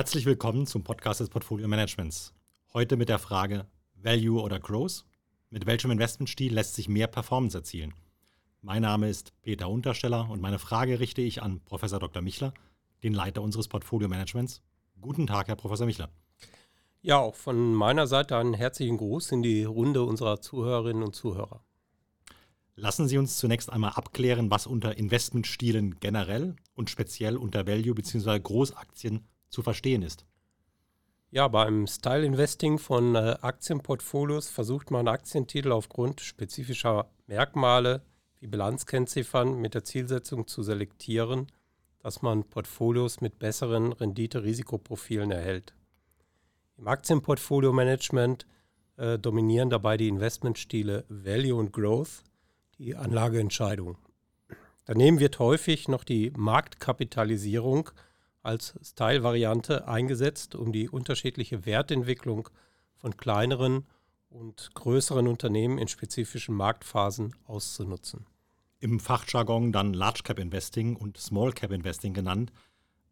Herzlich willkommen zum Podcast des Portfolio Managements. Heute mit der Frage Value oder Growth? Mit welchem Investmentstil lässt sich mehr Performance erzielen? Mein Name ist Peter Untersteller und meine Frage richte ich an Professor Dr. Michler, den Leiter unseres Portfolio Managements. Guten Tag, Herr Professor Michler. Ja, auch von meiner Seite einen herzlichen Gruß in die Runde unserer Zuhörerinnen und Zuhörer. Lassen Sie uns zunächst einmal abklären, was unter Investmentstilen generell und speziell unter Value bzw. Großaktien zu verstehen ist. Ja, beim Style Investing von äh, Aktienportfolios versucht man Aktientitel aufgrund spezifischer Merkmale wie Bilanzkennziffern mit der Zielsetzung zu selektieren, dass man Portfolios mit besseren Rendite-Risikoprofilen erhält. Im Aktienportfolio-Management äh, dominieren dabei die Investmentstile Value und Growth, die Anlageentscheidung. Daneben wird häufig noch die Marktkapitalisierung als Style-Variante eingesetzt, um die unterschiedliche Wertentwicklung von kleineren und größeren Unternehmen in spezifischen Marktphasen auszunutzen. Im Fachjargon dann Large Cap Investing und Small Cap Investing genannt.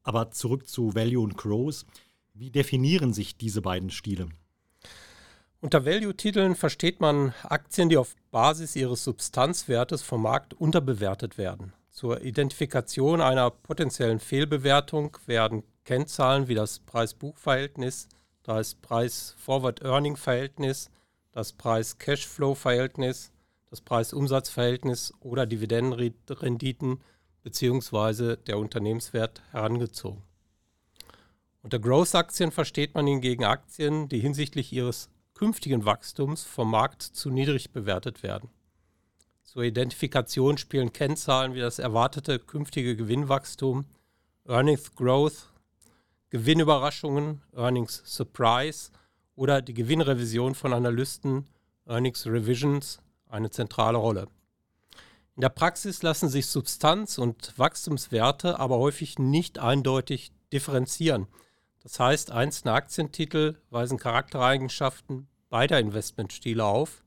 Aber zurück zu Value und Growth. Wie definieren sich diese beiden Stile? Unter Value-Titeln versteht man Aktien, die auf Basis ihres Substanzwertes vom Markt unterbewertet werden. Zur Identifikation einer potenziellen Fehlbewertung werden Kennzahlen wie das Preis-Buch-Verhältnis, das Preis-Forward-Earning-Verhältnis, das Preis-Cashflow-Verhältnis, das Preis-Umsatz-Verhältnis oder Dividendenrenditen bzw. der Unternehmenswert herangezogen. Unter Growth-Aktien versteht man hingegen Aktien, die hinsichtlich ihres künftigen Wachstums vom Markt zu niedrig bewertet werden. Zur Identifikation spielen Kennzahlen wie das erwartete künftige Gewinnwachstum, Earnings Growth, Gewinnüberraschungen, Earnings Surprise oder die Gewinnrevision von Analysten, Earnings Revisions, eine zentrale Rolle. In der Praxis lassen sich Substanz- und Wachstumswerte aber häufig nicht eindeutig differenzieren. Das heißt, einzelne Aktientitel weisen Charaktereigenschaften beider Investmentstile auf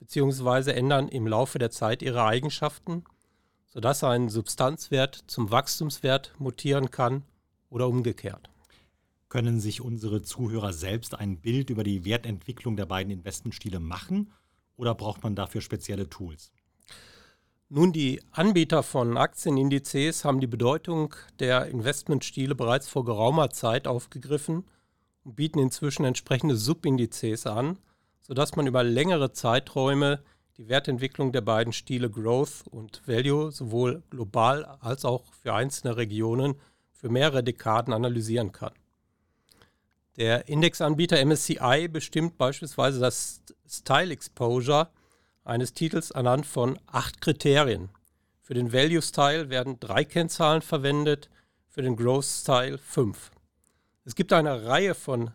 bzw. ändern im Laufe der Zeit ihre Eigenschaften, sodass ein Substanzwert zum Wachstumswert mutieren kann oder umgekehrt. Können sich unsere Zuhörer selbst ein Bild über die Wertentwicklung der beiden Investmentstile machen oder braucht man dafür spezielle Tools? Nun, die Anbieter von Aktienindizes haben die Bedeutung der Investmentstile bereits vor geraumer Zeit aufgegriffen und bieten inzwischen entsprechende Subindizes an, sodass man über längere Zeiträume die Wertentwicklung der beiden Stile Growth und Value sowohl global als auch für einzelne Regionen für mehrere Dekaden analysieren kann. Der Indexanbieter MSCI bestimmt beispielsweise das Style Exposure eines Titels anhand von acht Kriterien. Für den Value Style werden drei Kennzahlen verwendet, für den Growth Style fünf. Es gibt eine Reihe von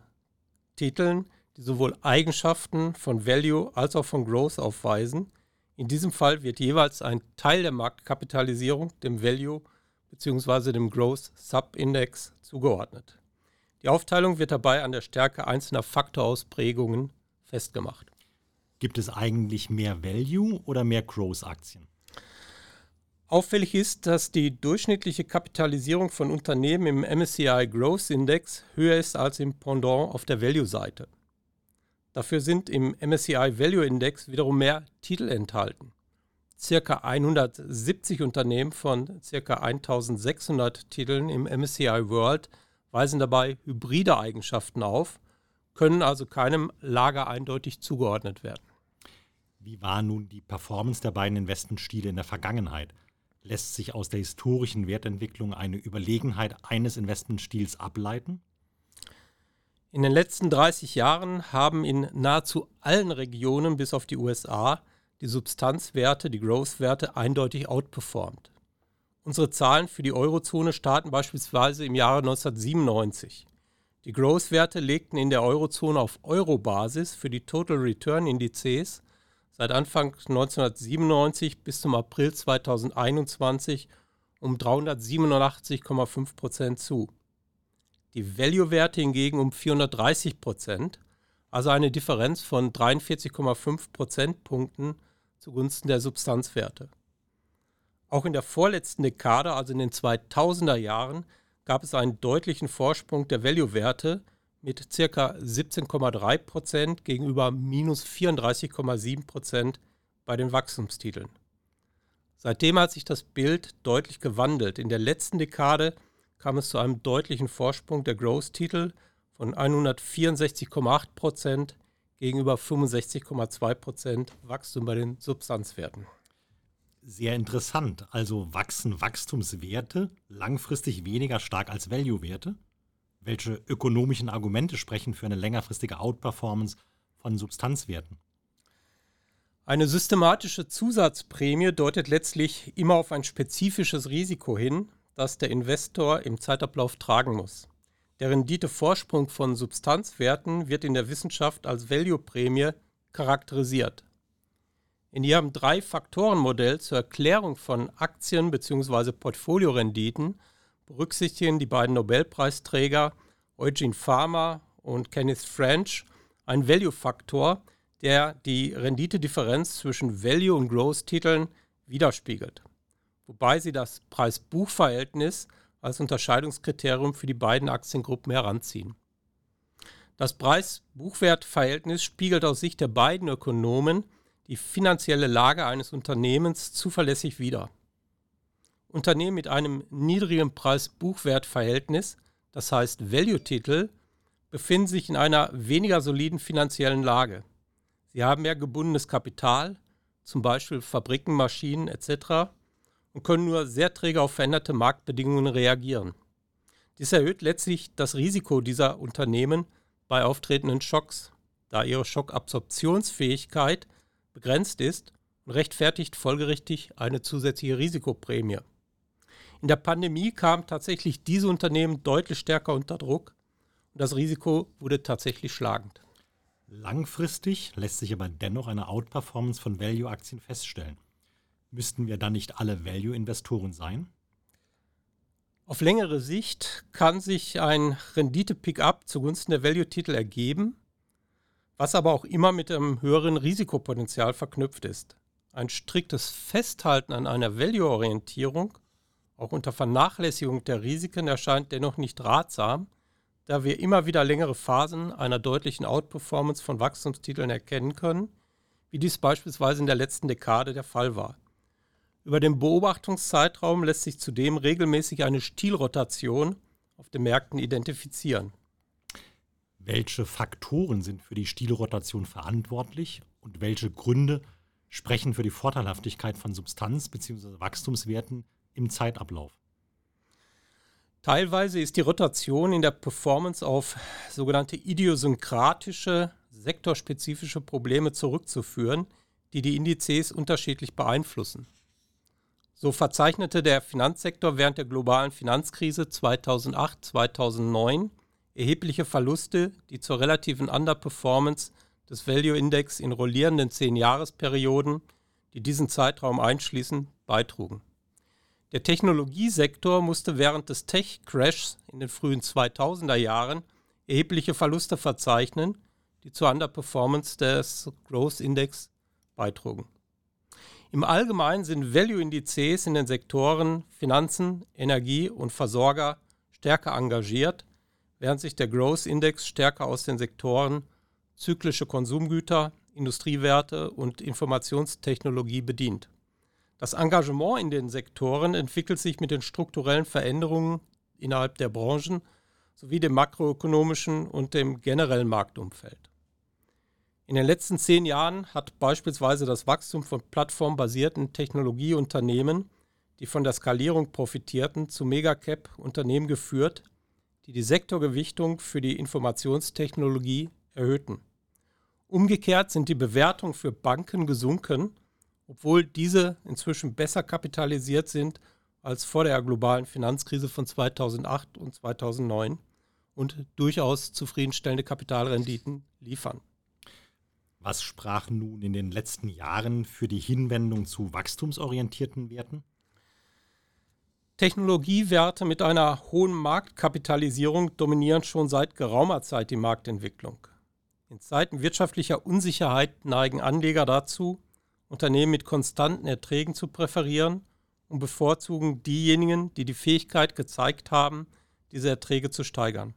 Titeln, die sowohl Eigenschaften von Value als auch von Growth aufweisen. In diesem Fall wird jeweils ein Teil der Marktkapitalisierung dem Value bzw. dem Growth Subindex zugeordnet. Die Aufteilung wird dabei an der Stärke einzelner Faktorausprägungen festgemacht. Gibt es eigentlich mehr Value oder mehr Growth-Aktien? Auffällig ist, dass die durchschnittliche Kapitalisierung von Unternehmen im MSCI Growth Index höher ist als im Pendant auf der Value-Seite. Dafür sind im MSCI Value Index wiederum mehr Titel enthalten. Circa 170 Unternehmen von circa 1600 Titeln im MSCI World weisen dabei hybride Eigenschaften auf, können also keinem Lager eindeutig zugeordnet werden. Wie war nun die Performance der beiden Investmentstile in der Vergangenheit? Lässt sich aus der historischen Wertentwicklung eine Überlegenheit eines Investmentstils ableiten? In den letzten 30 Jahren haben in nahezu allen Regionen bis auf die USA die Substanzwerte, die Growth-Werte eindeutig outperformed. Unsere Zahlen für die Eurozone starten beispielsweise im Jahre 1997. Die Growth-Werte legten in der Eurozone auf Euro-Basis für die Total Return Indizes seit Anfang 1997 bis zum April 2021 um 387,5 Prozent zu die Value-Werte hingegen um 430 Prozent, also eine Differenz von 43,5 Prozentpunkten zugunsten der Substanzwerte. Auch in der vorletzten Dekade, also in den 2000er Jahren, gab es einen deutlichen Vorsprung der Value-Werte mit ca. 17,3% gegenüber minus 34,7% bei den Wachstumstiteln. Seitdem hat sich das Bild deutlich gewandelt. In der letzten Dekade kam es zu einem deutlichen Vorsprung der Growth-Titel von 164,8% gegenüber 65,2% Wachstum bei den Substanzwerten. Sehr interessant. Also wachsen Wachstumswerte langfristig weniger stark als Value-Werte? Welche ökonomischen Argumente sprechen für eine längerfristige Outperformance von Substanzwerten? Eine systematische Zusatzprämie deutet letztlich immer auf ein spezifisches Risiko hin, das der Investor im Zeitablauf tragen muss. Der Renditevorsprung von Substanzwerten wird in der Wissenschaft als Value-Prämie charakterisiert. In ihrem Drei-Faktoren-Modell zur Erklärung von Aktien- bzw. Portfoliorenditen berücksichtigen die beiden Nobelpreisträger Eugene Farmer und Kenneth French einen Value-Faktor, der die Renditedifferenz zwischen Value- und Growth-Titeln widerspiegelt, wobei sie das Preis-Buch-Verhältnis als Unterscheidungskriterium für die beiden Aktiengruppen heranziehen. Das Preis-Buchwert-Verhältnis spiegelt aus Sicht der beiden Ökonomen die finanzielle Lage eines Unternehmens zuverlässig wider. Unternehmen mit einem niedrigen Preis-Buchwert-Verhältnis, das heißt Value-Titel, befinden sich in einer weniger soliden finanziellen Lage. Sie haben mehr gebundenes Kapital, zum Beispiel Fabriken, Maschinen etc. und können nur sehr träge auf veränderte Marktbedingungen reagieren. Dies erhöht letztlich das Risiko dieser Unternehmen bei auftretenden Schocks, da ihre Schockabsorptionsfähigkeit begrenzt ist und rechtfertigt folgerichtig eine zusätzliche Risikoprämie. In der Pandemie kamen tatsächlich diese Unternehmen deutlich stärker unter Druck und das Risiko wurde tatsächlich schlagend. Langfristig lässt sich aber dennoch eine Outperformance von Value-Aktien feststellen. Müssten wir dann nicht alle Value-Investoren sein? Auf längere Sicht kann sich ein Rendite-Pickup zugunsten der Value-Titel ergeben, was aber auch immer mit einem höheren Risikopotenzial verknüpft ist. Ein striktes Festhalten an einer Value-Orientierung, auch unter Vernachlässigung der Risiken, erscheint dennoch nicht ratsam, da wir immer wieder längere Phasen einer deutlichen Outperformance von Wachstumstiteln erkennen können, wie dies beispielsweise in der letzten Dekade der Fall war. Über den Beobachtungszeitraum lässt sich zudem regelmäßig eine Stilrotation auf den Märkten identifizieren. Welche Faktoren sind für die Stilrotation verantwortlich und welche Gründe sprechen für die Vorteilhaftigkeit von Substanz- bzw. Wachstumswerten im Zeitablauf? Teilweise ist die Rotation in der Performance auf sogenannte idiosynkratische, sektorspezifische Probleme zurückzuführen, die die Indizes unterschiedlich beeinflussen. So verzeichnete der Finanzsektor während der globalen Finanzkrise 2008-2009 erhebliche Verluste, die zur relativen Underperformance des Value Index in rollierenden 10-Jahresperioden, die diesen Zeitraum einschließen, beitrugen. Der Technologiesektor musste während des Tech-Crashs in den frühen 2000er Jahren erhebliche Verluste verzeichnen, die zur Underperformance des Growth Index beitrugen. Im Allgemeinen sind Value-Indizes in den Sektoren Finanzen, Energie und Versorger stärker engagiert, während sich der Growth Index stärker aus den Sektoren zyklische Konsumgüter, Industriewerte und Informationstechnologie bedient. Das Engagement in den Sektoren entwickelt sich mit den strukturellen Veränderungen innerhalb der Branchen sowie dem makroökonomischen und dem generellen Marktumfeld. In den letzten zehn Jahren hat beispielsweise das Wachstum von plattformbasierten Technologieunternehmen, die von der Skalierung profitierten, zu Megacap-Unternehmen geführt, die die Sektorgewichtung für die Informationstechnologie erhöhten. Umgekehrt sind die Bewertungen für Banken gesunken obwohl diese inzwischen besser kapitalisiert sind als vor der globalen Finanzkrise von 2008 und 2009 und durchaus zufriedenstellende Kapitalrenditen liefern. Was sprach nun in den letzten Jahren für die Hinwendung zu wachstumsorientierten Werten? Technologiewerte mit einer hohen Marktkapitalisierung dominieren schon seit geraumer Zeit die Marktentwicklung. In Zeiten wirtschaftlicher Unsicherheit neigen Anleger dazu, Unternehmen mit konstanten Erträgen zu präferieren und bevorzugen diejenigen, die die Fähigkeit gezeigt haben, diese Erträge zu steigern.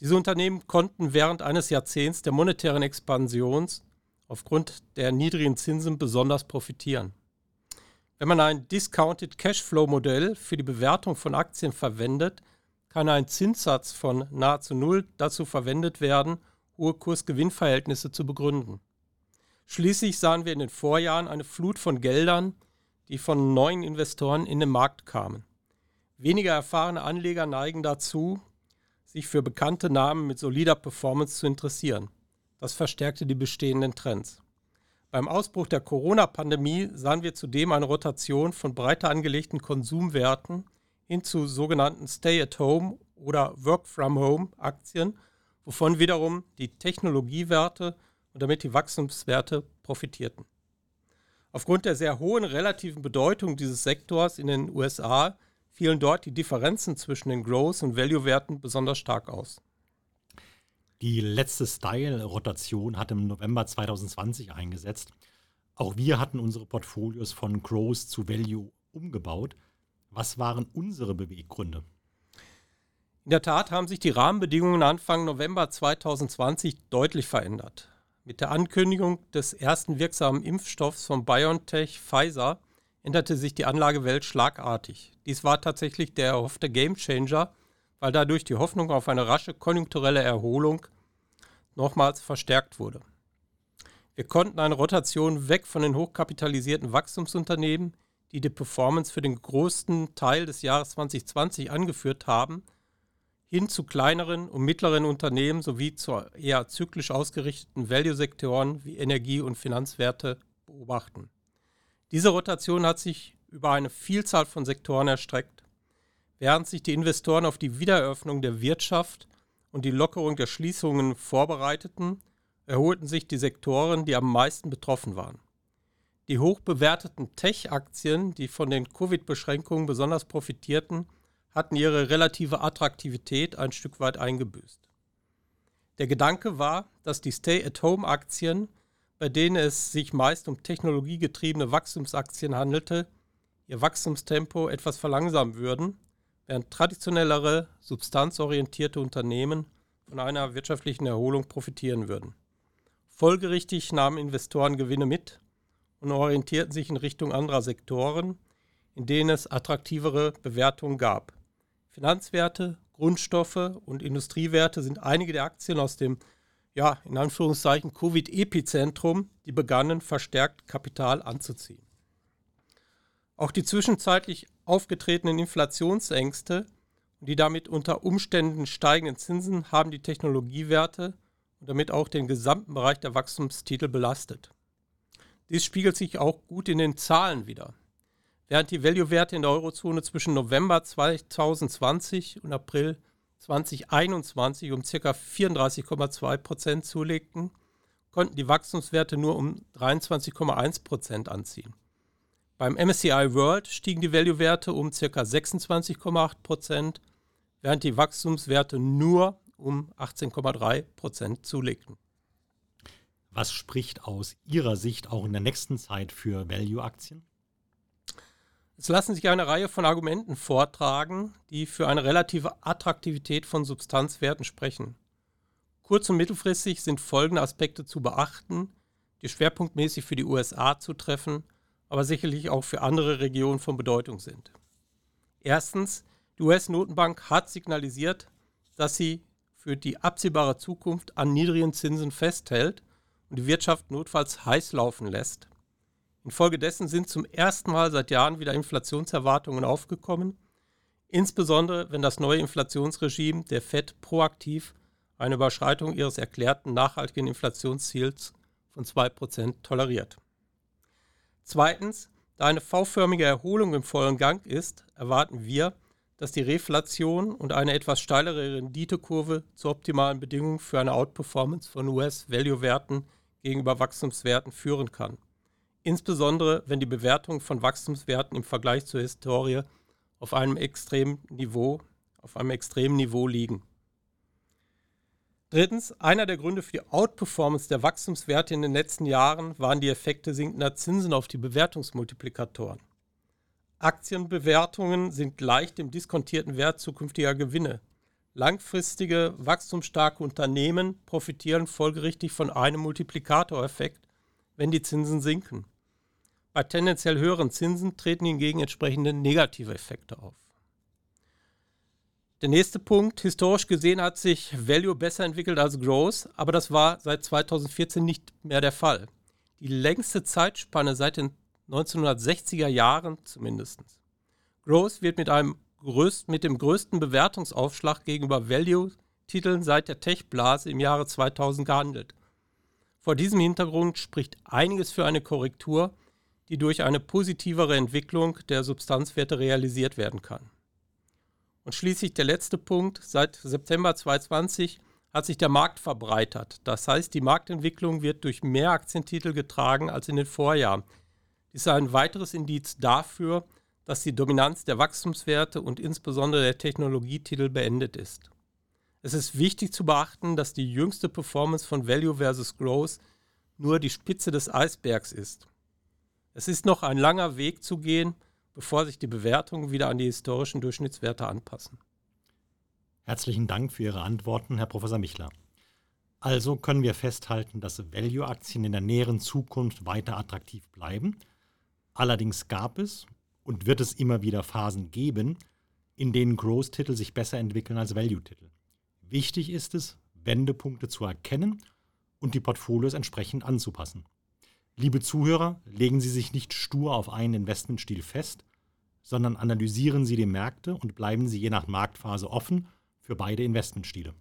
Diese Unternehmen konnten während eines Jahrzehnts der monetären Expansions aufgrund der niedrigen Zinsen besonders profitieren. Wenn man ein Discounted Cashflow Modell für die Bewertung von Aktien verwendet, kann ein Zinssatz von nahezu null dazu verwendet werden, hohe Kurs-Gewinn-Verhältnisse zu begründen. Schließlich sahen wir in den Vorjahren eine Flut von Geldern, die von neuen Investoren in den Markt kamen. Weniger erfahrene Anleger neigen dazu, sich für bekannte Namen mit solider Performance zu interessieren. Das verstärkte die bestehenden Trends. Beim Ausbruch der Corona-Pandemie sahen wir zudem eine Rotation von breiter angelegten Konsumwerten hin zu sogenannten Stay-at-Home oder Work-from-Home-Aktien, wovon wiederum die Technologiewerte und damit die Wachstumswerte profitierten. Aufgrund der sehr hohen relativen Bedeutung dieses Sektors in den USA fielen dort die Differenzen zwischen den Growth- und Value-Werten besonders stark aus. Die letzte Style-Rotation hat im November 2020 eingesetzt. Auch wir hatten unsere Portfolios von Growth zu Value umgebaut. Was waren unsere Beweggründe? In der Tat haben sich die Rahmenbedingungen Anfang November 2020 deutlich verändert. Mit der Ankündigung des ersten wirksamen Impfstoffs von BioNTech Pfizer änderte sich die Anlagewelt schlagartig. Dies war tatsächlich der erhoffte Gamechanger, weil dadurch die Hoffnung auf eine rasche konjunkturelle Erholung nochmals verstärkt wurde. Wir konnten eine Rotation weg von den hochkapitalisierten Wachstumsunternehmen, die die Performance für den größten Teil des Jahres 2020 angeführt haben, hin zu kleineren und mittleren Unternehmen sowie zu eher zyklisch ausgerichteten Value-Sektoren wie Energie- und Finanzwerte beobachten. Diese Rotation hat sich über eine Vielzahl von Sektoren erstreckt. Während sich die Investoren auf die Wiedereröffnung der Wirtschaft und die Lockerung der Schließungen vorbereiteten, erholten sich die Sektoren, die am meisten betroffen waren. Die hochbewerteten Tech-Aktien, die von den Covid-Beschränkungen besonders profitierten, hatten ihre relative Attraktivität ein Stück weit eingebüßt. Der Gedanke war, dass die Stay-at-Home-Aktien bei denen es sich meist um technologiegetriebene Wachstumsaktien handelte, ihr Wachstumstempo etwas verlangsamen würden, während traditionellere, substanzorientierte Unternehmen von einer wirtschaftlichen Erholung profitieren würden. Folgerichtig nahmen Investoren Gewinne mit und orientierten sich in Richtung anderer Sektoren, in denen es attraktivere Bewertungen gab. Finanzwerte, Grundstoffe und Industriewerte sind einige der Aktien aus dem ja, in Anführungszeichen Covid-Epizentrum, die begannen verstärkt Kapital anzuziehen. Auch die zwischenzeitlich aufgetretenen Inflationsängste und die damit unter Umständen steigenden Zinsen haben die Technologiewerte und damit auch den gesamten Bereich der Wachstumstitel belastet. Dies spiegelt sich auch gut in den Zahlen wider. Während die Value-Werte in der Eurozone zwischen November 2020 und April 2021 um ca. 34,2 Prozent zulegten, konnten die Wachstumswerte nur um 23,1 Prozent anziehen. Beim MSCI World stiegen die Value-Werte um ca. 26,8 Prozent, während die Wachstumswerte nur um 18,3 Prozent zulegten. Was spricht aus Ihrer Sicht auch in der nächsten Zeit für Value-Aktien? Es lassen sich eine Reihe von Argumenten vortragen, die für eine relative Attraktivität von Substanzwerten sprechen. Kurz- und mittelfristig sind folgende Aspekte zu beachten, die schwerpunktmäßig für die USA zu treffen, aber sicherlich auch für andere Regionen von Bedeutung sind. Erstens, die US-Notenbank hat signalisiert, dass sie für die absehbare Zukunft an niedrigen Zinsen festhält und die Wirtschaft notfalls heiß laufen lässt. Infolgedessen sind zum ersten Mal seit Jahren wieder Inflationserwartungen aufgekommen, insbesondere wenn das neue Inflationsregime der Fed proaktiv eine Überschreitung ihres erklärten nachhaltigen Inflationsziels von 2% toleriert. Zweitens, da eine V-förmige Erholung im vollen Gang ist, erwarten wir, dass die Reflation und eine etwas steilere Renditekurve zu optimalen Bedingungen für eine Outperformance von US-Value-Werten gegenüber Wachstumswerten führen kann insbesondere wenn die Bewertungen von Wachstumswerten im Vergleich zur Historie auf einem extremen Niveau, auf einem extremen Niveau liegen. Drittens, einer der Gründe für die Outperformance der Wachstumswerte in den letzten Jahren waren die Effekte sinkender Zinsen auf die Bewertungsmultiplikatoren. Aktienbewertungen sind gleich dem diskontierten Wert zukünftiger Gewinne. Langfristige, wachstumsstarke Unternehmen profitieren folgerichtig von einem Multiplikatoreffekt, wenn die Zinsen sinken. Bei tendenziell höheren Zinsen treten hingegen entsprechende negative Effekte auf. Der nächste Punkt, historisch gesehen hat sich Value besser entwickelt als Growth, aber das war seit 2014 nicht mehr der Fall. Die längste Zeitspanne seit den 1960er Jahren zumindest. Growth wird mit einem größt, mit dem größten Bewertungsaufschlag gegenüber Value-Titeln seit der Tech-Blase im Jahre 2000 gehandelt. Vor diesem Hintergrund spricht einiges für eine Korrektur, die durch eine positivere Entwicklung der Substanzwerte realisiert werden kann. Und schließlich der letzte Punkt. Seit September 2020 hat sich der Markt verbreitert. Das heißt, die Marktentwicklung wird durch mehr Aktientitel getragen als in den Vorjahren. Dies ist ein weiteres Indiz dafür, dass die Dominanz der Wachstumswerte und insbesondere der Technologietitel beendet ist. Es ist wichtig zu beachten, dass die jüngste Performance von Value versus Growth nur die Spitze des Eisbergs ist. Es ist noch ein langer Weg zu gehen, bevor sich die Bewertungen wieder an die historischen Durchschnittswerte anpassen. Herzlichen Dank für Ihre Antworten, Herr Professor Michler. Also können wir festhalten, dass Value-Aktien in der näheren Zukunft weiter attraktiv bleiben. Allerdings gab es und wird es immer wieder Phasen geben, in denen Growth-Titel sich besser entwickeln als Value-Titel. Wichtig ist es, Wendepunkte zu erkennen und die Portfolios entsprechend anzupassen. Liebe Zuhörer, legen Sie sich nicht stur auf einen Investmentstil fest, sondern analysieren Sie die Märkte und bleiben Sie je nach Marktphase offen für beide Investmentstile.